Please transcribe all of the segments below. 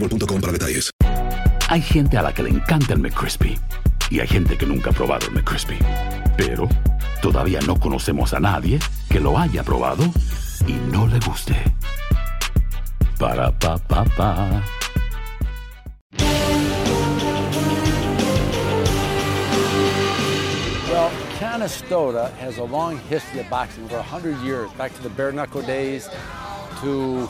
boostmobile.com para detalles. Hay gente a la que le encanta el McCrispy y hay gente que nunca ha probado el McCrispy. Pero todavía no conocemos a nadie que lo haya probado y no le guste. Para pa pa pa. Well, Canastota has a long history of boxing, over 100 years, back to the bare knuckle days, to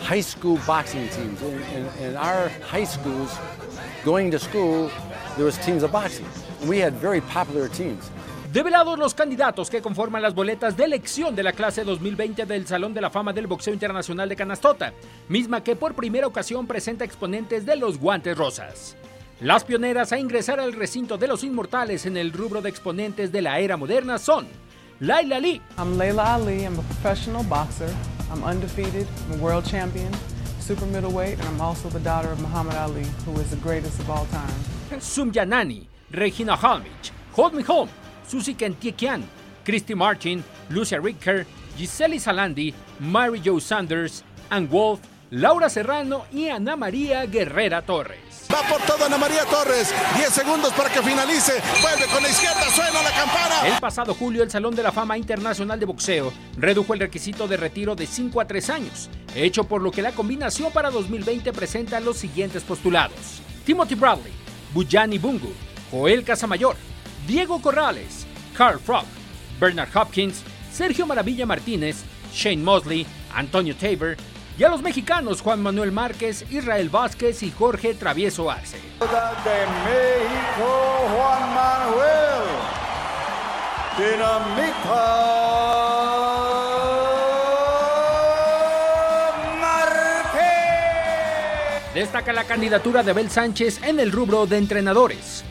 high school boxing teams. In, in, in, our high schools, going to school, there was teams of boxing. And we had very popular teams. Develados los candidatos que conforman las boletas de elección de la clase 2020 del Salón de la Fama del Boxeo Internacional de Canastota, misma que por primera ocasión presenta exponentes de los guantes rosas. Las pioneras a ingresar al recinto de los inmortales en el rubro de exponentes de la era moderna son Laila Lee. I'm Layla Ali. I'm a professional boxer. I'm undefeated. I'm a world champion, super middleweight, and I'm also the daughter of Muhammad Ali, who is the greatest of all time. Sumyanani, Regina Halmich, Hold Me Home, Susie Kentiekian, Christy Martin, Lucia Ricker, Giseli Salandi, Mary Jo Sanders, Ann Wolf, Laura Serrano y Ana María Guerrera Torres. Va por todo Ana María Torres. 10 segundos para que finalice. Vuelve con la izquierda. El pasado julio, el Salón de la Fama Internacional de Boxeo redujo el requisito de retiro de 5 a 3 años, hecho por lo que la combinación para 2020 presenta los siguientes postulados: Timothy Bradley, Bujani Bungu, Joel Casamayor, Diego Corrales, Carl Frog, Bernard Hopkins, Sergio Maravilla Martínez, Shane Mosley, Antonio Tabor, y a los mexicanos Juan Manuel Márquez, Israel Vázquez y Jorge Travieso Arce. De México, Juan Manuel. Destaca la candidatura de Abel Sánchez en el rubro de entrenadores.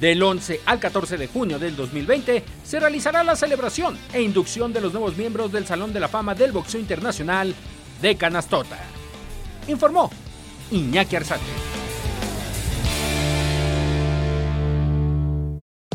Del 11 al 14 de junio del 2020 se realizará la celebración e inducción de los nuevos miembros del Salón de la Fama del Boxeo Internacional de Canastota. Informó Iñaki Arzate.